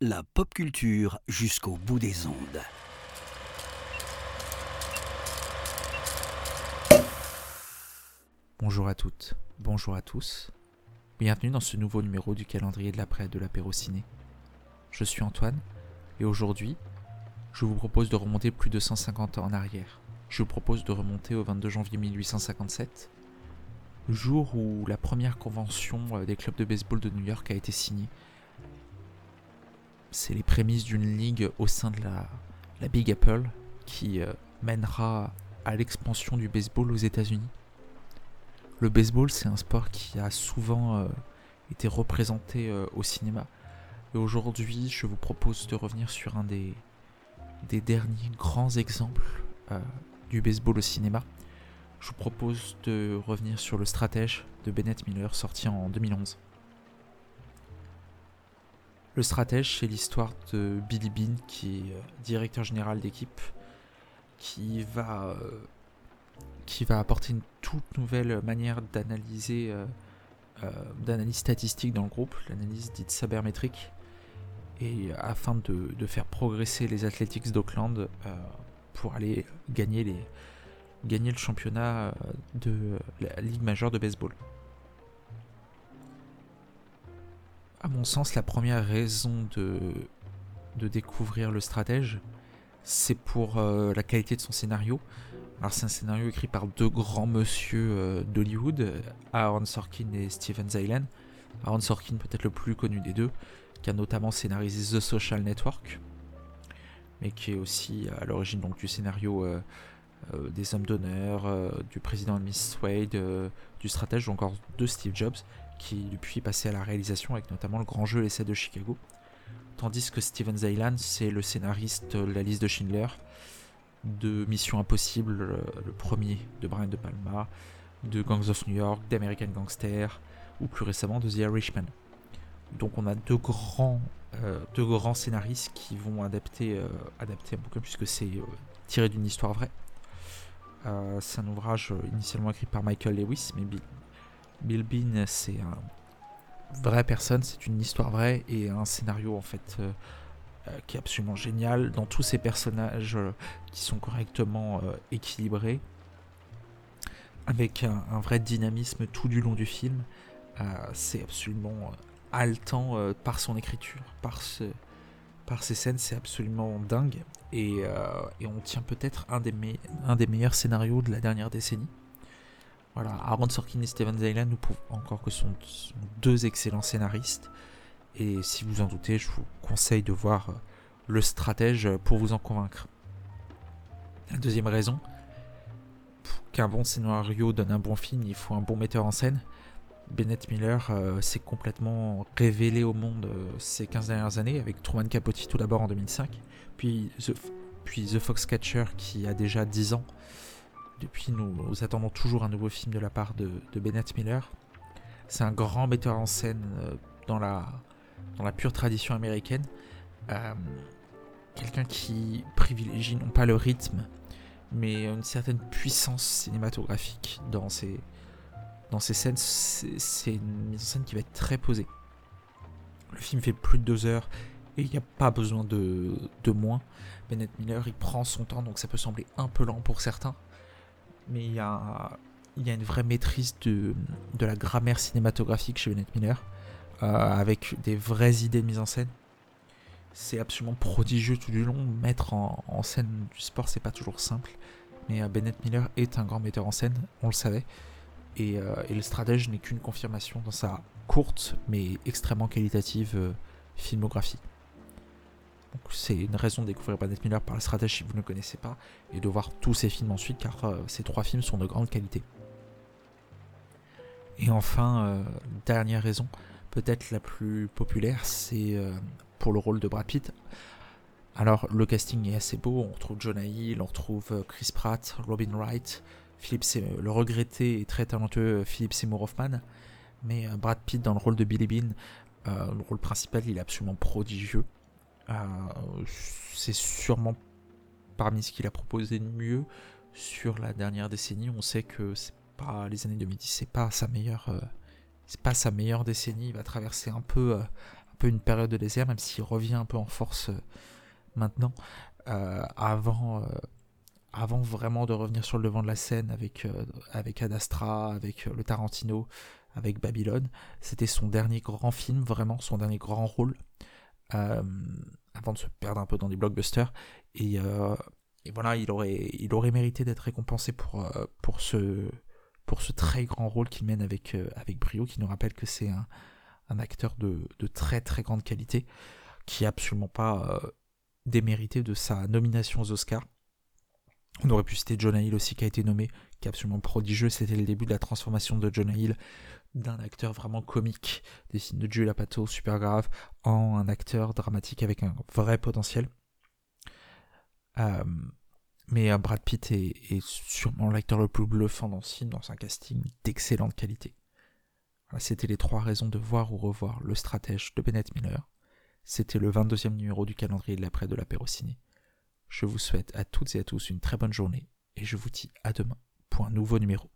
La pop culture jusqu'au bout des ondes. Bonjour à toutes, bonjour à tous. Bienvenue dans ce nouveau numéro du calendrier de l'après de l'apéro ciné. Je suis Antoine et aujourd'hui, je vous propose de remonter plus de 150 ans en arrière. Je vous propose de remonter au 22 janvier 1857, le jour où la première convention euh, des clubs de baseball de New York a été signée. C'est les prémices d'une ligue au sein de la, Big Apple qui euh, mènera à l'expansion du baseball aux États-Unis. Le baseball, c'est un sport qui a souvent euh, été représenté au cinéma. Et aujourd'hui, je vous propose de revenir sur un des, derniers grands exemples du baseball au cinéma. Je vous propose de revenir sur le stratège de Bennett Miller sorti en 2011. Le stratège, c'est l'histoire de Billy Bean, qui est euh, directeur général d'équipe, qui va, euh, qui va apporter une toute nouvelle manière d'analyser, euh, d'analyse statistique dans le groupe, l'analyse dite sabermétrique, et afin de, de faire progresser les Athletics d'Auckland euh, pour aller gagner, les, gagner le championnat euh, de la Ligue majeure de baseball. À mon sens, la première raison de, de découvrir le stratège, c'est pour euh, la qualité de son scénario. Alors c'est un scénario écrit par deux grands monsieur euh, d'Hollywood, Aaron Sorkin et Steven Zaylen. Aaron Sorkin peut-être le plus connu des deux, qui a notamment scénarisé The Social Network, mais qui est aussi à l'origine donc du scénario euh, des Hommes d'honneur, euh, du président de Miss Wade, euh, du stratège ou encore de Steve Jobs, qui depuis est passé à la réalisation avec notamment le grand jeu L'essai de Chicago. Tandis que Steven Zaylan, c'est le scénariste de La liste de Schindler, de Mission Impossible, le, premier de Brian De Palma, de Gangs of New York, d'American Gangster, ou plus récemment de The Irishman. Donc on a deux grands, deux grands scénaristes qui vont adapter, adapter un bouquin puisque c'est tiré d'une histoire vraie. Euh, c'est un ouvrage euh, initialement écrit par Michael Lewis, mais Bill, Bean c'est un vraie personne, c'est une histoire vraie et un scénario en fait euh, qui est absolument génial dans tous ces personnages qui sont correctement équilibrés avec un, vrai dynamisme tout du long du film. C'est absolument haletant par son écriture, par ses scènes, c'est absolument dingue. Et, euh, et on tient peut-être un, des meilleurs scénarios de la dernière décennie. Voilà, Aaron Sorkin et Steven Zaylan, nous prouvent encore que ce sont, sont deux excellents scénaristes. Et si vous en doutez, je vous conseille de voir euh, le stratège pour vous en convaincre. La deuxième raison, pour qu'un bon scénario donne un bon film, il faut un bon metteur en scène. Bennett Miller euh, s'est complètement révélé au monde euh, ces 15 dernières années avec Truman Capote tout d'abord en 2005, puis The, puis The Foxcatcher qui a déjà 10 ans. Depuis, nous, attendons toujours un nouveau film de la part de, Bennett Miller. C'est un grand metteur en scène euh, dans, la, dans la pure tradition américaine. Quelqu'un qui privilégie non pas le rythme, mais une certaine puissance cinématographique dans ses, dans ces scènes, c'est une mise en scène qui va être très posée. Le film fait plus de deux heures et il n'y a pas besoin de, de moins. Bennett Miller, il prend son temps, donc ça peut sembler un peu lent pour certains, mais il y a, il y a une vraie maîtrise de, de la grammaire cinématographique chez Bennett Miller, euh, avec des vraies idées de mise en scène. C'est absolument prodigieux tout du long. Mettre en, en scène du sport, c'est pas toujours simple, mais euh, Bennett Miller est un grand metteur en scène, on le savait. Et, euh, et le stratège n'est qu'une confirmation dans sa courte mais extrêmement qualitative euh, filmographie. C'est une raison de découvrir Bennett Miller par le stratège si vous ne le connaissez pas et de voir tous ses films ensuite car euh, ces trois films sont de grande qualité. Et enfin, dernière raison, peut-être la plus populaire, c'est pour le rôle de Brad Pitt. Alors le casting est assez beau, on retrouve Jonah Hill, on retrouve Chris Pratt, Robin Wright, Philip Sey- le regretté et très talentueux Philip Seymour Hoffman, mais euh, Brad Pitt dans le rôle de Billy Bean, euh, le rôle principal, il est absolument prodigieux. Euh, c'est sûrement parmi ce qu'il a proposé de mieux sur la dernière décennie. On sait que les années 2010, c'est pas sa meilleure, euh, pas sa meilleure décennie. Il va traverser un peu, un peu une période de désert, même s'il revient un peu en force maintenant. avant, avant vraiment de revenir sur le devant de la scène avec, avec Ad avec le Tarantino, avec Babylone. C'était son dernier grand film, vraiment son dernier grand rôle, euh, avant de se perdre un peu dans des blockbusters. Et, euh, voilà, il aurait, il aurait mérité d'être récompensé pour, euh, pour, ce, pour ce très grand rôle qu'il mène avec, avec brio, qui nous rappelle que c'est un, acteur de, de, très très grande qualité, qui n'est absolument pas démérité de sa nomination aux Oscars. On aurait pu citer Jonah Hill aussi qui a été nommé, qui est absolument prodigieux. C'était le début de la transformation de Jonah Hill d'un acteur vraiment comique, des signes de Jules Lapato super grave, en un acteur dramatique avec un vrai potentiel. Euh, mais euh, Brad Pitt est, sûrement l'acteur le plus bluffant dans ce film, dans un casting d'excellente qualité. C'était les trois raisons de voir ou revoir Le Stratège de Bennett Miller. C'était le 22e numéro du calendrier de l'après de l'apéro ciné. Je vous souhaite à toutes et à tous une très bonne journée et je vous dis à demain pour un nouveau numéro.